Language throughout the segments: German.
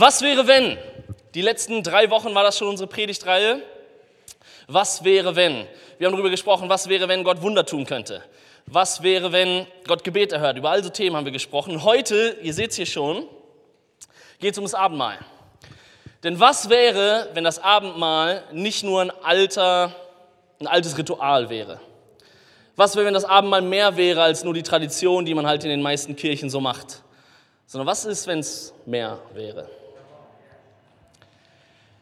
Was wäre, wenn? Die letzten drei Wochen war das schon unsere Predigtreihe. Was wäre, wenn? Wir haben darüber gesprochen, was wäre, wenn Gott Wunder tun könnte. Was wäre, wenn Gott Gebet erhört? Über all so Themen haben wir gesprochen. Heute, ihr seht es hier schon, geht es um das Abendmahl. Denn was wäre, wenn das Abendmahl nicht nur ein, alter, ein altes Ritual wäre? Was wäre, wenn das Abendmahl mehr wäre als nur die Tradition, die man halt in den meisten Kirchen so macht? Sondern was ist, wenn es mehr wäre?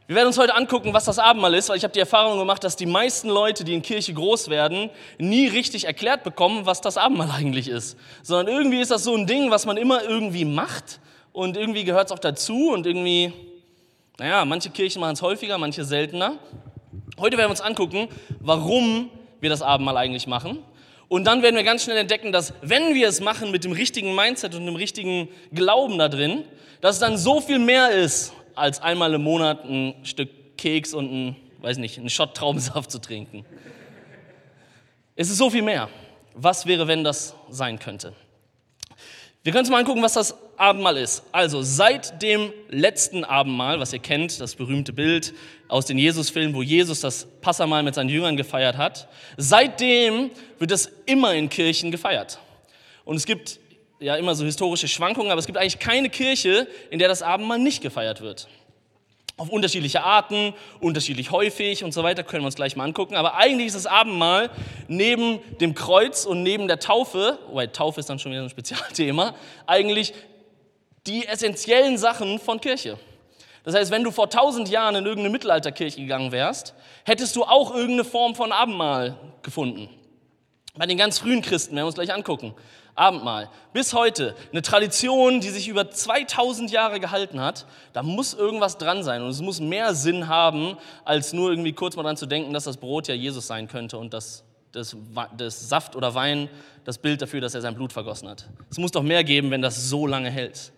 Wir werden uns heute angucken, was das Abendmahl ist, weil ich habe die Erfahrung gemacht, dass die meisten Leute, die in Kirche groß werden, nie richtig erklärt bekommen, was das Abendmahl eigentlich ist. Sondern irgendwie ist das so ein Ding, was man immer irgendwie macht und irgendwie gehört es auch dazu und irgendwie, naja, manche Kirchen machen es häufiger, manche seltener. Heute werden wir uns angucken, warum wir das Abendmahl eigentlich machen. Und dann werden wir ganz schnell entdecken, dass wenn wir es machen mit dem richtigen Mindset und dem richtigen Glauben da drin, dass es dann so viel mehr ist als einmal im Monat ein Stück Keks und ein, weiß nicht, einen Shot Traubensaft zu trinken. Es ist so viel mehr. Was wäre, wenn das sein könnte? Wir können uns mal angucken, was das Abendmahl ist. Also seit dem letzten Abendmahl, was ihr kennt, das berühmte Bild aus den Jesus-Filmen, wo Jesus das Passamal mit seinen Jüngern gefeiert hat, seitdem wird das immer in Kirchen gefeiert. Und es gibt ja immer so historische Schwankungen, aber es gibt eigentlich keine Kirche, in der das Abendmahl nicht gefeiert wird. Auf unterschiedliche Arten, unterschiedlich häufig und so weiter, können wir uns gleich mal angucken. Aber eigentlich ist das Abendmahl neben dem Kreuz und neben der Taufe, wobei Taufe ist dann schon wieder ein Spezialthema, eigentlich die essentiellen Sachen von Kirche. Das heißt, wenn du vor tausend Jahren in irgendeine Mittelalterkirche gegangen wärst, hättest du auch irgendeine Form von Abendmahl gefunden. Bei den ganz frühen Christen, werden wir uns gleich angucken, Abendmahl. Bis heute eine Tradition, die sich über 2000 Jahre gehalten hat. Da muss irgendwas dran sein und es muss mehr Sinn haben, als nur irgendwie kurz mal dran zu denken, dass das Brot ja Jesus sein könnte und das, das, das Saft oder Wein das Bild dafür, dass er sein Blut vergossen hat. Es muss doch mehr geben, wenn das so lange hält.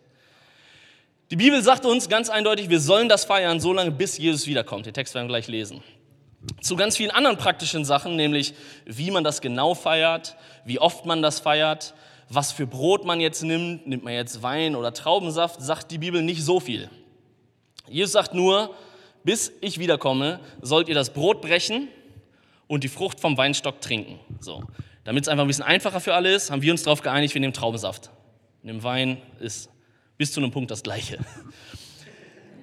Die Bibel sagt uns ganz eindeutig, wir sollen das feiern, so lange bis Jesus wiederkommt. Den Text werden wir gleich lesen. Zu ganz vielen anderen praktischen Sachen, nämlich wie man das genau feiert, wie oft man das feiert, was für Brot man jetzt nimmt, nimmt man jetzt Wein oder Traubensaft, sagt die Bibel nicht so viel. Jesus sagt nur, bis ich wiederkomme, sollt ihr das Brot brechen und die Frucht vom Weinstock trinken. So. Damit es einfach ein bisschen einfacher für alle ist, haben wir uns darauf geeinigt, wir nehmen Traubensaft. Nehmen Wein ist bis zu einem Punkt das Gleiche.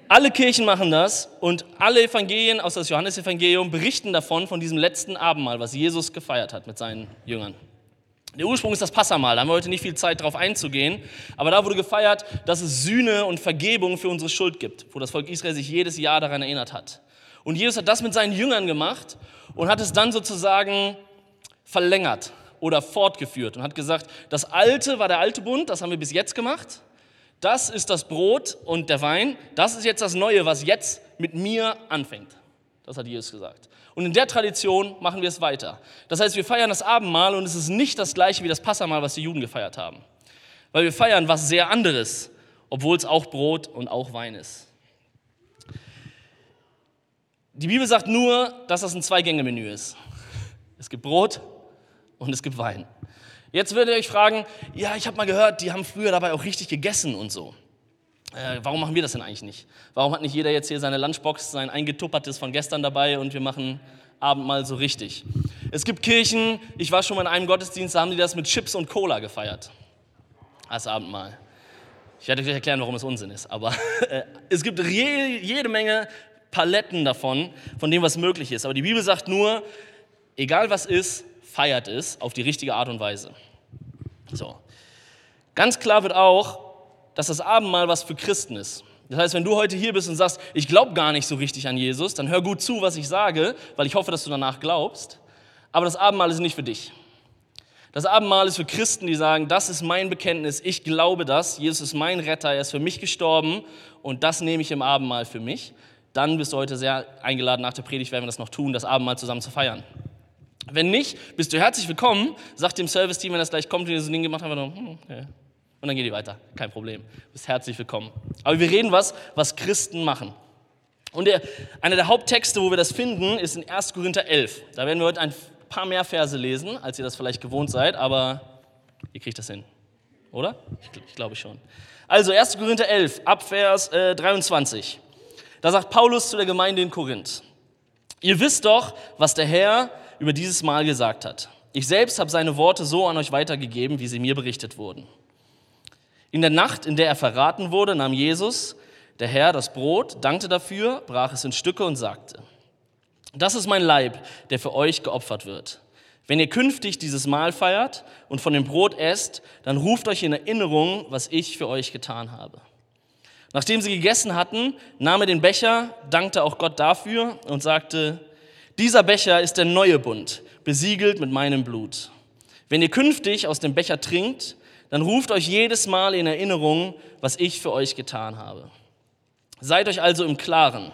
Alle Kirchen machen das und alle Evangelien, außer das Johannesevangelium, berichten davon, von diesem letzten Abendmahl, was Jesus gefeiert hat mit seinen Jüngern. Der Ursprung ist das Passamal, da haben wir heute nicht viel Zeit darauf einzugehen, aber da wurde gefeiert, dass es Sühne und Vergebung für unsere Schuld gibt, wo das Volk Israel sich jedes Jahr daran erinnert hat. Und Jesus hat das mit seinen Jüngern gemacht und hat es dann sozusagen verlängert oder fortgeführt und hat gesagt, das Alte war der alte Bund, das haben wir bis jetzt gemacht, das ist das Brot und der Wein, das ist jetzt das Neue, was jetzt mit mir anfängt. Das hat Jesus gesagt. Und in der Tradition machen wir es weiter. Das heißt, wir feiern das Abendmahl und es ist nicht das gleiche wie das Passamal, was die Juden gefeiert haben. Weil wir feiern was sehr anderes, obwohl es auch Brot und auch Wein ist. Die Bibel sagt nur, dass das ein Zwei-Gänge-Menü ist. Es gibt Brot und es gibt Wein. Jetzt werdet ihr euch fragen, ja, ich habe mal gehört, die haben früher dabei auch richtig gegessen und so. Äh, warum machen wir das denn eigentlich nicht? Warum hat nicht jeder jetzt hier seine Lunchbox, sein eingetuppertes von gestern dabei und wir machen Abendmahl so richtig? Es gibt Kirchen, ich war schon mal in einem Gottesdienst, da haben die das mit Chips und Cola gefeiert. Als Abendmahl. Ich werde euch erklären, warum es Unsinn ist, aber äh, es gibt je, jede Menge Paletten davon, von dem, was möglich ist. Aber die Bibel sagt nur, egal was ist, feiert es auf die richtige Art und Weise. So. Ganz klar wird auch, dass das Abendmahl was für Christen ist. Das heißt, wenn du heute hier bist und sagst, ich glaube gar nicht so richtig an Jesus, dann hör gut zu, was ich sage, weil ich hoffe, dass du danach glaubst. Aber das Abendmahl ist nicht für dich. Das Abendmahl ist für Christen, die sagen, das ist mein Bekenntnis, ich glaube das, Jesus ist mein Retter, er ist für mich gestorben und das nehme ich im Abendmahl für mich. Dann bist du heute sehr eingeladen, nach der Predigt werden wir das noch tun, das Abendmahl zusammen zu feiern. Wenn nicht, bist du herzlich willkommen, sagt dem Service-Team, wenn das gleich kommt, wie wir so ein Ding gemacht haben, nur, hm, okay. Und dann geht die weiter. Kein Problem. Du bist herzlich willkommen. Aber wir reden was, was Christen machen. Und der, einer der Haupttexte, wo wir das finden, ist in 1. Korinther 11. Da werden wir heute ein paar mehr Verse lesen, als ihr das vielleicht gewohnt seid, aber ihr kriegt das hin. Oder? Ich, ich glaube schon. Also 1. Korinther 11, Abvers äh, 23. Da sagt Paulus zu der Gemeinde in Korinth, ihr wisst doch, was der Herr über dieses Mal gesagt hat. Ich selbst habe seine Worte so an euch weitergegeben, wie sie mir berichtet wurden. In der Nacht, in der er verraten wurde, nahm Jesus, der Herr, das Brot, dankte dafür, brach es in Stücke und sagte, das ist mein Leib, der für euch geopfert wird. Wenn ihr künftig dieses Mahl feiert und von dem Brot esst, dann ruft euch in Erinnerung, was ich für euch getan habe. Nachdem sie gegessen hatten, nahm er den Becher, dankte auch Gott dafür und sagte, dieser Becher ist der neue Bund, besiegelt mit meinem Blut. Wenn ihr künftig aus dem Becher trinkt, dann ruft euch jedes Mal in Erinnerung, was ich für euch getan habe. Seid euch also im Klaren.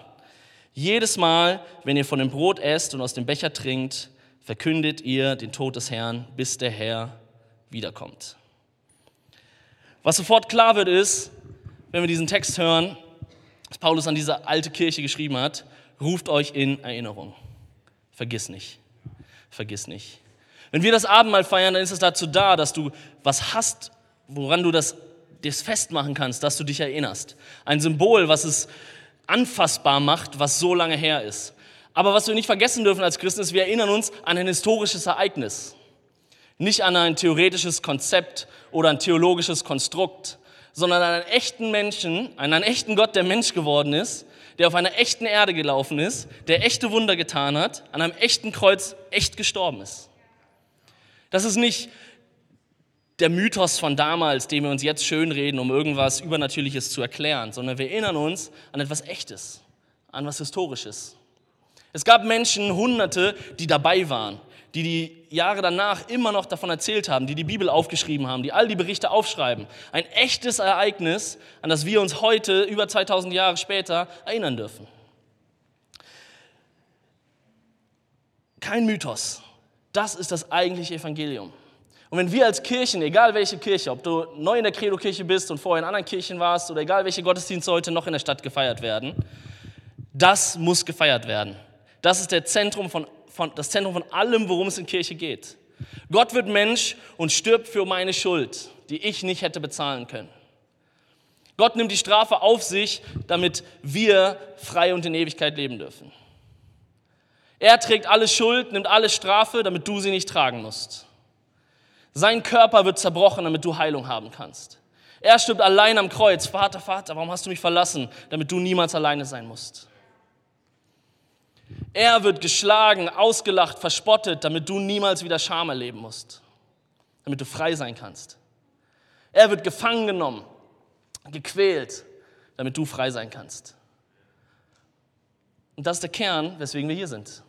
Jedes Mal, wenn ihr von dem Brot esst und aus dem Becher trinkt, verkündet ihr den Tod des Herrn, bis der Herr wiederkommt. Was sofort klar wird, ist, wenn wir diesen Text hören, dass Paulus an diese alte Kirche geschrieben hat, ruft euch in Erinnerung. Vergiss nicht. Vergiss nicht. Wenn wir das Abendmahl feiern, dann ist es dazu da, dass du was hast, woran du das, das festmachen kannst, dass du dich erinnerst. Ein Symbol, was es anfassbar macht, was so lange her ist. Aber was wir nicht vergessen dürfen als Christen ist, wir erinnern uns an ein historisches Ereignis. Nicht an ein theoretisches Konzept oder ein theologisches Konstrukt, sondern an einen echten Menschen, an einen echten Gott, der Mensch geworden ist, der auf einer echten Erde gelaufen ist, der echte Wunder getan hat, an einem echten Kreuz echt gestorben ist. Das ist nicht der Mythos von damals, den wir uns jetzt schönreden, um irgendwas Übernatürliches zu erklären, sondern wir erinnern uns an etwas Echtes, an was Historisches. Es gab Menschen, Hunderte, die dabei waren, die die Jahre danach immer noch davon erzählt haben, die die Bibel aufgeschrieben haben, die all die Berichte aufschreiben. Ein echtes Ereignis, an das wir uns heute, über 2000 Jahre später, erinnern dürfen. Kein Mythos. Das ist das eigentliche Evangelium. Und wenn wir als Kirchen, egal welche Kirche, ob du neu in der Credo-Kirche bist und vorher in anderen Kirchen warst oder egal welche Gottesdienste heute noch in der Stadt gefeiert werden, das muss gefeiert werden. Das ist der Zentrum von, von, das Zentrum von allem, worum es in Kirche geht. Gott wird Mensch und stirbt für meine Schuld, die ich nicht hätte bezahlen können. Gott nimmt die Strafe auf sich, damit wir frei und in Ewigkeit leben dürfen. Er trägt alle Schuld, nimmt alle Strafe, damit du sie nicht tragen musst. Sein Körper wird zerbrochen, damit du Heilung haben kannst. Er stirbt allein am Kreuz. Vater, Vater, warum hast du mich verlassen? Damit du niemals alleine sein musst. Er wird geschlagen, ausgelacht, verspottet, damit du niemals wieder Scham erleben musst, damit du frei sein kannst. Er wird gefangen genommen, gequält, damit du frei sein kannst. Und das ist der Kern, weswegen wir hier sind.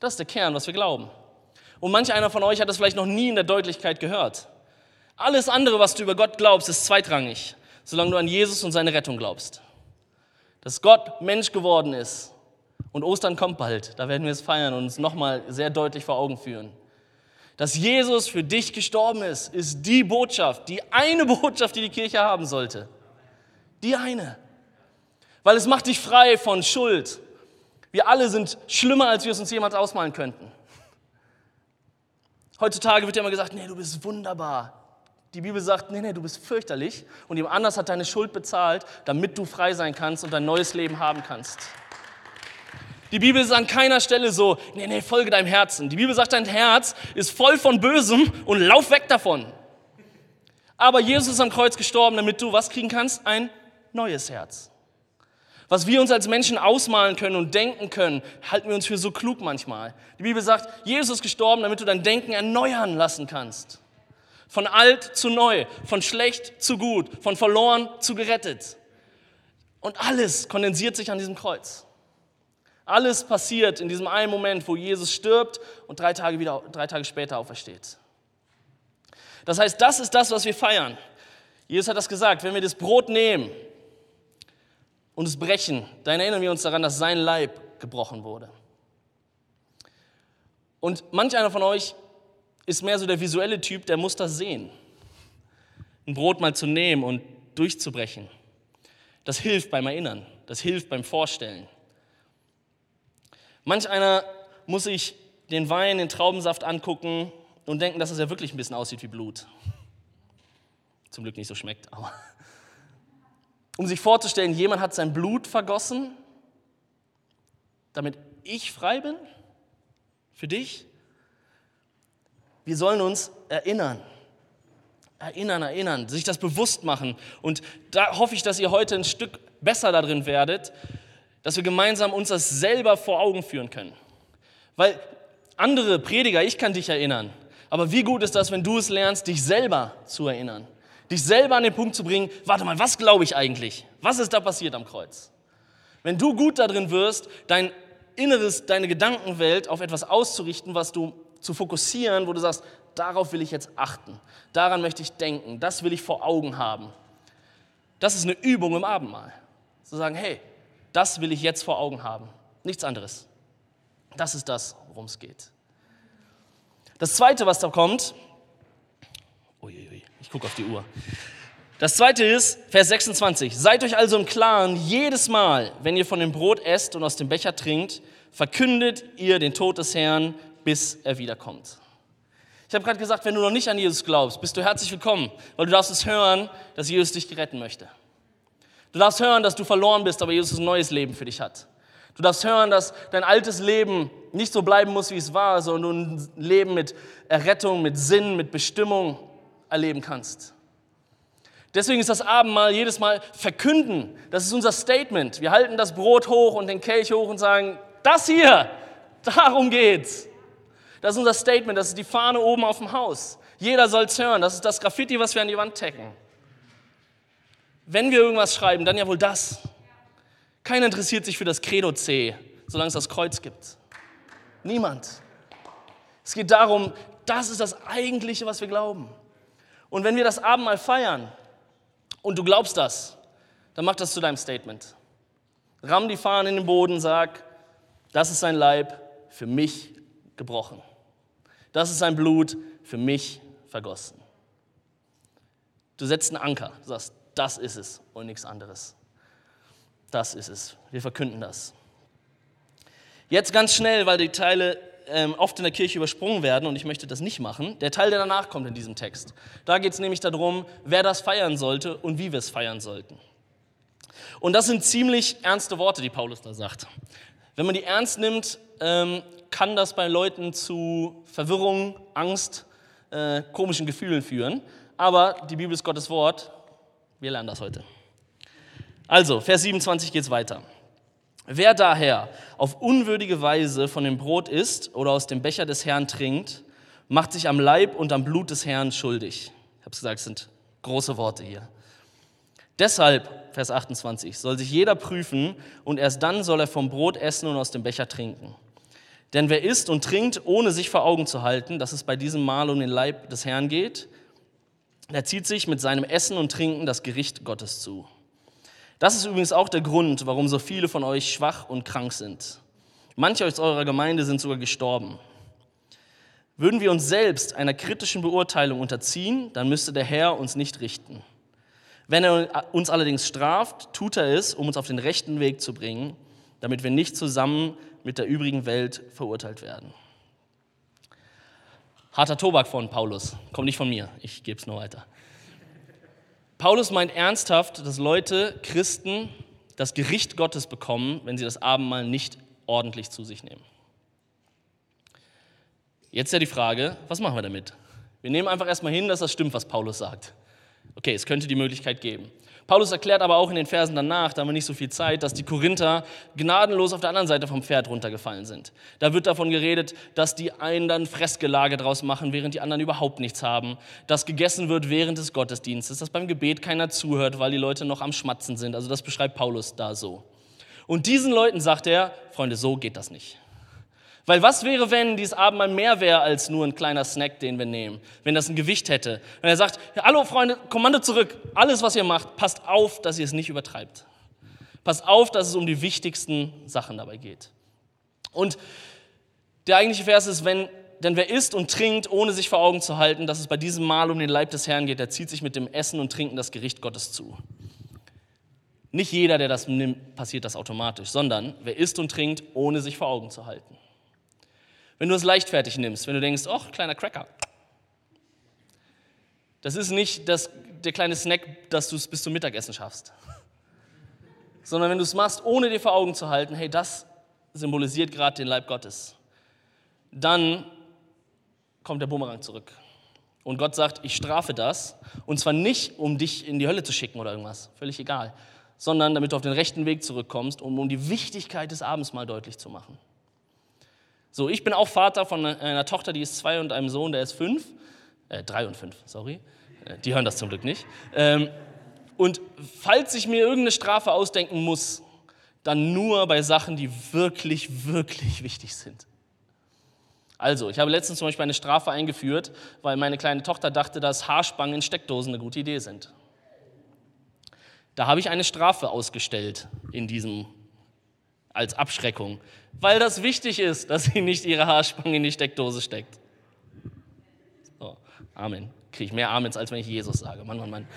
Das ist der Kern, was wir glauben. Und manch einer von euch hat das vielleicht noch nie in der Deutlichkeit gehört. Alles andere, was du über Gott glaubst, ist zweitrangig, solange du an Jesus und seine Rettung glaubst. Dass Gott Mensch geworden ist und Ostern kommt bald, da werden wir es feiern und uns nochmal sehr deutlich vor Augen führen. Dass Jesus für dich gestorben ist, ist die Botschaft, die eine Botschaft, die die Kirche haben sollte. Die eine. Weil es macht dich frei von Schuld. Wir alle sind schlimmer, als wir es uns jemals ausmalen könnten. Heutzutage wird ja immer gesagt, nee, du bist wunderbar. Die Bibel sagt, nee, nee, du bist fürchterlich und jemand anders hat deine Schuld bezahlt, damit du frei sein kannst und dein neues Leben haben kannst. Die Bibel ist an keiner Stelle so, nee, nee, folge deinem Herzen. Die Bibel sagt, dein Herz ist voll von Bösem und lauf weg davon. Aber Jesus ist am Kreuz gestorben, damit du was kriegen kannst? Ein neues Herz. Was wir uns als Menschen ausmalen können und denken können, halten wir uns für so klug manchmal. Die Bibel sagt, Jesus ist gestorben, damit du dein Denken erneuern lassen kannst. Von alt zu neu, von schlecht zu gut, von verloren zu gerettet. Und alles kondensiert sich an diesem Kreuz. Alles passiert in diesem einen Moment, wo Jesus stirbt und drei Tage, wieder, drei Tage später aufersteht. Das heißt, das ist das, was wir feiern. Jesus hat das gesagt, wenn wir das Brot nehmen und es brechen, dann erinnern wir uns daran, dass sein Leib gebrochen wurde. Und manch einer von euch ist mehr so der visuelle Typ, der muss das sehen. Ein Brot mal zu nehmen und durchzubrechen. Das hilft beim Erinnern, das hilft beim Vorstellen. Manch einer muss sich den Wein, den Traubensaft angucken und denken, dass es ja wirklich ein bisschen aussieht wie Blut. zum Glück nicht so schmeckt, aber um sich vorzustellen, jemand hat sein Blut vergossen, damit ich frei bin, für dich. Wir sollen uns erinnern, erinnern, erinnern, sich das bewusst machen. Und da hoffe ich, dass ihr heute ein Stück besser darin werdet, dass wir gemeinsam uns das selber vor Augen führen können. Weil andere Prediger, ich kann dich erinnern, aber wie gut ist das, wenn du es lernst, dich selber zu erinnern? Dich selber an den Punkt zu bringen, warte mal, was glaube ich eigentlich? Was ist da passiert am Kreuz? Wenn du gut darin wirst, dein Inneres, deine Gedankenwelt auf etwas auszurichten, was du zu fokussieren, wo du sagst, darauf will ich jetzt achten, daran möchte ich denken, das will ich vor Augen haben. Das ist eine Übung im Abendmahl. Zu sagen, hey, das will ich jetzt vor Augen haben, nichts anderes. Das ist das, worum es geht. Das Zweite, was da kommt, uiuiui, ich gucke auf die Uhr. Das Zweite ist, Vers 26, seid euch also im Klaren, jedes Mal, wenn ihr von dem Brot esst und aus dem Becher trinkt, verkündet ihr den Tod des Herrn, bis er wiederkommt. Ich habe gerade gesagt, wenn du noch nicht an Jesus glaubst, bist du herzlich willkommen, weil du darfst es hören, dass Jesus dich retten möchte. Du darfst hören, dass du verloren bist, aber Jesus ein neues Leben für dich hat. Du darfst hören, dass dein altes Leben nicht so bleiben muss, wie es war, sondern ein Leben mit Errettung, mit Sinn, mit Bestimmung erleben kannst. Deswegen ist das Abendmahl jedes Mal verkünden. Das ist unser Statement. Wir halten das Brot hoch und den Kelch hoch und sagen, das hier, darum geht's. Das ist unser Statement, das ist die Fahne oben auf dem Haus. Jeder soll es hören. Das ist das Graffiti, was wir an die Wand tacken. Wenn wir irgendwas schreiben, dann ja wohl das. Keiner interessiert sich für das Credo C, solange es das Kreuz gibt. Niemand. Es geht darum, das ist das Eigentliche, was wir glauben. Und wenn wir das Abendmahl feiern und du glaubst das, dann mach das zu deinem Statement. Ramm die Fahne in den Boden, sag, das ist sein Leib für mich gebrochen. Das ist sein Blut für mich vergossen. Du setzt einen Anker, du sagst, das ist es und nichts anderes. Das ist es. Wir verkünden das. Jetzt ganz schnell, weil die Teile ähm, oft in der Kirche übersprungen werden und ich möchte das nicht machen. Der Teil, der danach kommt in diesem Text. Da geht es nämlich darum, wer das feiern sollte und wie wir es feiern sollten. Und das sind ziemlich ernste Worte, die Paulus da sagt. Wenn man die ernst nimmt, ähm, kann das bei Leuten zu Verwirrung, Angst, äh, komischen Gefühlen führen. Aber die Bibel ist Gottes Wort wir lernen das heute. Also, Vers 27 geht es weiter. Wer daher auf unwürdige Weise von dem Brot isst oder aus dem Becher des Herrn trinkt, macht sich am Leib und am Blut des Herrn schuldig. Ich habe es gesagt, es sind große Worte hier. Deshalb, Vers 28, soll sich jeder prüfen und erst dann soll er vom Brot essen und aus dem Becher trinken. Denn wer isst und trinkt, ohne sich vor Augen zu halten, dass es bei diesem Mahl um den Leib des Herrn geht, er zieht sich mit seinem Essen und Trinken das Gericht Gottes zu. Das ist übrigens auch der Grund, warum so viele von euch schwach und krank sind. Manche aus eurer Gemeinde sind sogar gestorben. Würden wir uns selbst einer kritischen Beurteilung unterziehen, dann müsste der Herr uns nicht richten. Wenn er uns allerdings straft, tut er es, um uns auf den rechten Weg zu bringen, damit wir nicht zusammen mit der übrigen Welt verurteilt werden. Harter Tobak von Paulus. Kommt nicht von mir, ich gebe es nur weiter. Paulus meint ernsthaft, dass Leute, Christen, das Gericht Gottes bekommen, wenn sie das Abendmahl nicht ordentlich zu sich nehmen. Jetzt ja die Frage, was machen wir damit? Wir nehmen einfach erstmal hin, dass das stimmt, was Paulus sagt. Okay, es könnte die Möglichkeit geben. Paulus erklärt aber auch in den Versen danach, da haben wir nicht so viel Zeit, dass die Korinther gnadenlos auf der anderen Seite vom Pferd runtergefallen sind. Da wird davon geredet, dass die einen dann Fressgelage draus machen, während die anderen überhaupt nichts haben. Dass gegessen wird während des Gottesdienstes, dass beim Gebet keiner zuhört, weil die Leute noch am Schmatzen sind. Also das beschreibt Paulus da so. Und diesen Leuten sagt er, Freunde, so geht das nicht. Weil was wäre, wenn dieses Abendmahl mehr wäre als nur ein kleiner Snack, den wir nehmen? Wenn das ein Gewicht hätte? Wenn er sagt, hallo Freunde, Kommando zurück, alles was ihr macht, passt auf, dass ihr es nicht übertreibt. Passt auf, dass es um die wichtigsten Sachen dabei geht. Und der eigentliche Vers ist, wenn, denn wer isst und trinkt, ohne sich vor Augen zu halten, dass es bei diesem Mahl um den Leib des Herrn geht, der zieht sich mit dem Essen und Trinken das Gericht Gottes zu. Nicht jeder, der das nimmt, passiert das automatisch, sondern wer isst und trinkt, ohne sich vor Augen zu halten. Wenn du es leichtfertig nimmst, wenn du denkst, ach, kleiner Cracker. Das ist nicht das, der kleine Snack, dass du es bis zum Mittagessen schaffst. Sondern wenn du es machst, ohne dir vor Augen zu halten, hey, das symbolisiert gerade den Leib Gottes, dann kommt der Bumerang zurück. Und Gott sagt, ich strafe das. Und zwar nicht, um dich in die Hölle zu schicken oder irgendwas, völlig egal, sondern damit du auf den rechten Weg zurückkommst, um, um die Wichtigkeit des Abends mal deutlich zu machen. So, ich bin auch Vater von einer Tochter, die ist zwei und einem Sohn, der ist fünf, äh, drei und fünf, sorry. Äh, die hören das zum Glück nicht. Ähm, und falls ich mir irgendeine Strafe ausdenken muss, dann nur bei Sachen, die wirklich, wirklich wichtig sind. Also, ich habe letztens zum Beispiel eine Strafe eingeführt, weil meine kleine Tochter dachte, dass Haarspangen in Steckdosen eine gute Idee sind. Da habe ich eine Strafe ausgestellt in diesem als Abschreckung, weil das wichtig ist, dass sie nicht ihre Haarspange in die Steckdose steckt. So, Amen. Kriege ich mehr Amens, als wenn ich Jesus sage. Mann, Mann, Mann.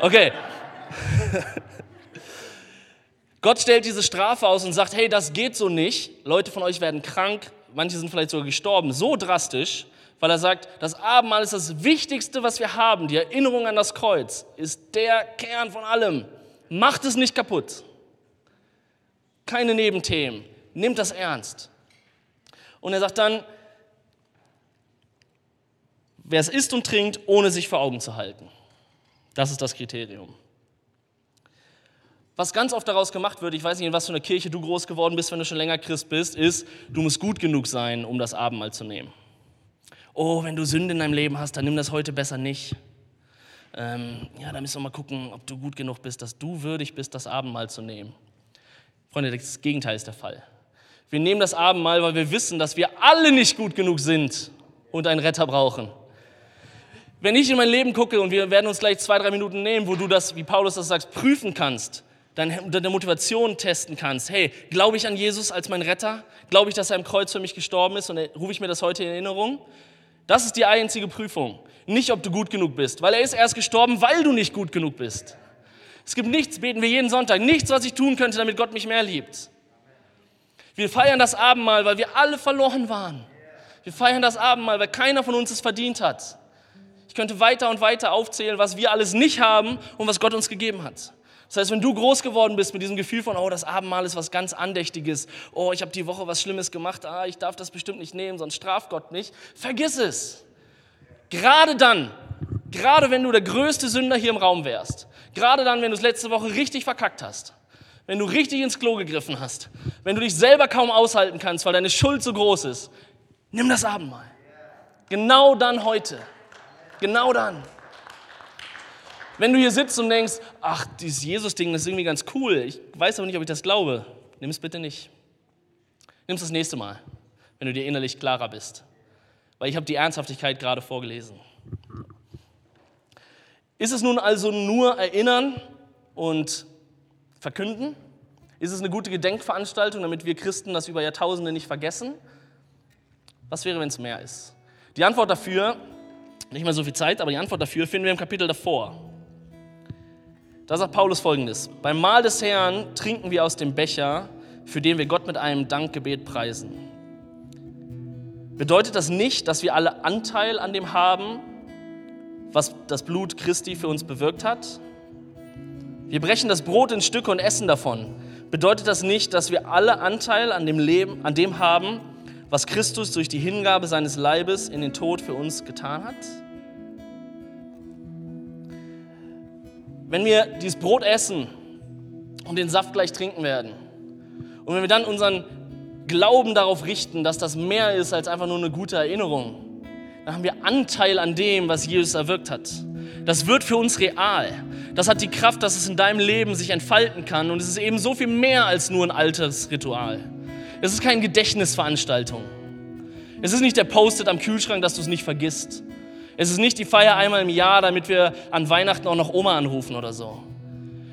Okay. Gott stellt diese Strafe aus und sagt, hey, das geht so nicht. Leute von euch werden krank, manche sind vielleicht sogar gestorben, so drastisch, weil er sagt, das Abendmahl ist das Wichtigste, was wir haben. Die Erinnerung an das Kreuz ist der Kern von allem. Macht es nicht kaputt. Keine Nebenthemen. Nimmt das ernst. Und er sagt dann, wer es isst und trinkt, ohne sich vor Augen zu halten. Das ist das Kriterium. Was ganz oft daraus gemacht wird, ich weiß nicht, in was für einer Kirche du groß geworden bist, wenn du schon länger Christ bist, ist, du musst gut genug sein, um das Abendmahl zu nehmen. Oh, wenn du Sünde in deinem Leben hast, dann nimm das heute besser nicht. Ähm, ja, da müssen wir mal gucken, ob du gut genug bist, dass du würdig bist, das Abendmahl zu nehmen. Freunde, das Gegenteil ist der Fall. Wir nehmen das Abendmahl, weil wir wissen, dass wir alle nicht gut genug sind und einen Retter brauchen. Wenn ich in mein Leben gucke, und wir werden uns gleich zwei, drei Minuten nehmen, wo du das, wie Paulus das sagt, prüfen kannst, deine Motivation testen kannst. Hey, glaube ich an Jesus als mein Retter? Glaube ich, dass er im Kreuz für mich gestorben ist und rufe ich mir das heute in Erinnerung? Das ist die einzige Prüfung. Nicht, ob du gut genug bist, weil er ist erst gestorben, weil du nicht gut genug bist. Es gibt nichts, beten wir jeden Sonntag, nichts, was ich tun könnte, damit Gott mich mehr liebt. Wir feiern das Abendmahl, weil wir alle verloren waren. Wir feiern das Abendmahl, weil keiner von uns es verdient hat. Ich könnte weiter und weiter aufzählen, was wir alles nicht haben und was Gott uns gegeben hat. Das heißt, wenn du groß geworden bist mit diesem Gefühl von, oh, das Abendmahl ist was ganz Andächtiges, oh, ich habe die Woche was Schlimmes gemacht, ah, ich darf das bestimmt nicht nehmen, sonst straft Gott nicht, vergiss es. Gerade dann, gerade wenn du der größte Sünder hier im Raum wärst, gerade dann, wenn du es letzte Woche richtig verkackt hast, wenn du richtig ins Klo gegriffen hast, wenn du dich selber kaum aushalten kannst, weil deine Schuld so groß ist, nimm das Abendmahl. Genau dann heute. Genau dann. Wenn du hier sitzt und denkst, ach, dieses Jesus-Ding ist irgendwie ganz cool, ich weiß aber nicht, ob ich das glaube, nimm es bitte nicht. Nimm es das nächste Mal, wenn du dir innerlich klarer bist. Weil ich habe die Ernsthaftigkeit gerade vorgelesen. Ist es nun also nur erinnern und verkünden? Ist es eine gute Gedenkveranstaltung, damit wir Christen das über Jahrtausende nicht vergessen? Was wäre, wenn es mehr ist? Die Antwort dafür, nicht mehr so viel Zeit, aber die Antwort dafür finden wir im Kapitel davor. Da sagt Paulus folgendes: Beim Mahl des Herrn trinken wir aus dem Becher, für den wir Gott mit einem Dankgebet preisen. Bedeutet das nicht, dass wir alle Anteil an dem haben, was das Blut Christi für uns bewirkt hat? Wir brechen das Brot in Stücke und essen davon. Bedeutet das nicht, dass wir alle Anteil an dem Leben, an dem haben, was Christus durch die Hingabe seines Leibes in den Tod für uns getan hat? wenn wir dieses Brot essen und den Saft gleich trinken werden und wenn wir dann unseren Glauben darauf richten, dass das mehr ist als einfach nur eine gute Erinnerung, dann haben wir Anteil an dem, was Jesus erwirkt hat. Das wird für uns real. Das hat die Kraft, dass es in deinem Leben sich entfalten kann. Und es ist eben so viel mehr als nur ein altes Ritual. Es ist keine Gedächtnisveranstaltung. Es ist nicht der Post-it am Kühlschrank, dass du es nicht vergisst. Es ist nicht die Feier einmal im Jahr, damit wir an Weihnachten auch noch Oma anrufen oder so.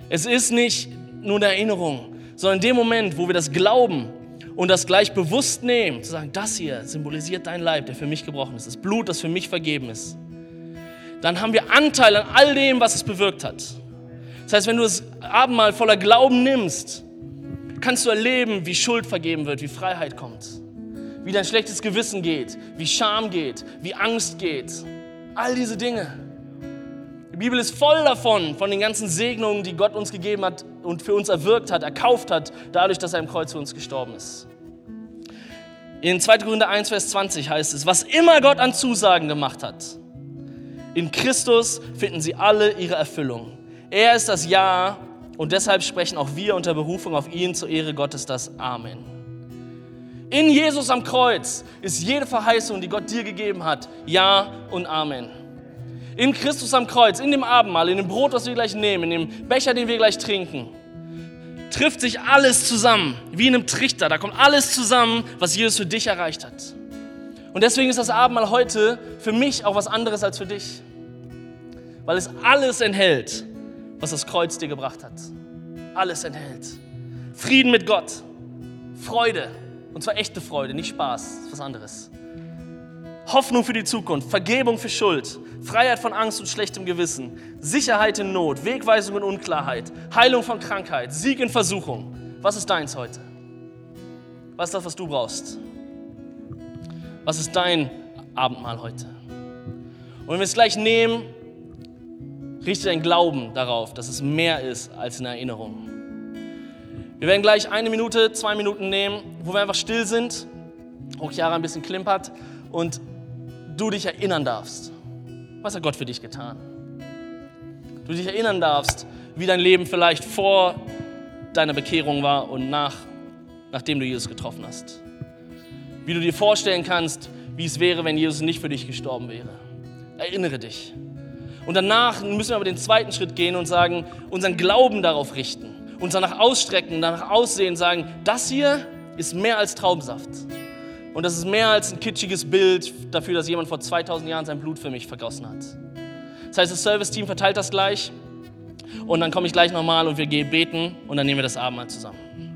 Es ist nicht nur eine Erinnerung, sondern in dem Moment, wo wir das glauben und das gleich bewusst nehmen, zu sagen, das hier symbolisiert dein Leib, der für mich gebrochen ist, das Blut, das für mich vergeben ist, dann haben wir Anteil an all dem, was es bewirkt hat. Das heißt, wenn du das Abendmahl voller Glauben nimmst, kannst du erleben, wie Schuld vergeben wird, wie Freiheit kommt, wie dein schlechtes Gewissen geht, wie Scham geht, wie Angst geht. All diese Dinge. Bibel ist voll davon, von den ganzen Segnungen, die Gott uns gegeben hat und für uns erwirkt hat, erkauft hat, dadurch, dass er im Kreuz für uns gestorben ist. In 2. Korinther 1, Vers 20 heißt es, was immer Gott an Zusagen gemacht hat, in Christus finden sie alle ihre Erfüllung. Er ist das Ja und deshalb sprechen auch wir unter Berufung auf ihn zur Ehre Gottes das Amen. In Jesus am Kreuz ist jede Verheißung, die Gott dir gegeben hat, Ja und Amen. In Christus am Kreuz, in dem Abendmahl, in dem Brot, was wir gleich nehmen, in dem Becher, den wir gleich trinken, trifft sich alles zusammen, wie in einem Trichter. Da kommt alles zusammen, was Jesus für dich erreicht hat. Und deswegen ist das Abendmahl heute für mich auch was anderes als für dich. Weil es alles enthält, was das Kreuz dir gebracht hat. Alles enthält. Frieden mit Gott, Freude, und zwar echte Freude, nicht Spaß, was anderes. Hoffnung für die Zukunft, Vergebung für Schuld, Freiheit von Angst und schlechtem Gewissen, Sicherheit in Not, Wegweisung in Unklarheit, Heilung von Krankheit, Sieg in Versuchung. Was ist deins heute? Was ist das, was du brauchst? Was ist dein Abendmahl heute? Und wenn wir es gleich nehmen, richte dein Glauben darauf, dass es mehr ist als eine Erinnerung. Wir werden gleich eine Minute, zwei Minuten nehmen, wo wir einfach still sind, auch Jahre ein bisschen klimpert und du dich erinnern darfst. Was hat Gott für dich getan? Du dich erinnern darfst, wie dein Leben vielleicht vor deiner Bekehrung war und nach, nachdem du Jesus getroffen hast. Wie du dir vorstellen kannst, wie es wäre, wenn Jesus nicht für dich gestorben wäre. Erinnere dich. Und danach müssen wir aber den zweiten Schritt gehen und sagen, unseren Glauben darauf richten, uns danach ausstrecken, danach aussehen, sagen, das hier ist mehr als Traubensaft. Und das ist mehr als ein kitschiges Bild dafür, dass jemand vor 2000 Jahren sein Blut für mich vergossen hat. Das heißt, das Service-Team verteilt das gleich. Und dann komme ich gleich nochmal und wir gehen beten und dann nehmen wir das Abendmahl zusammen.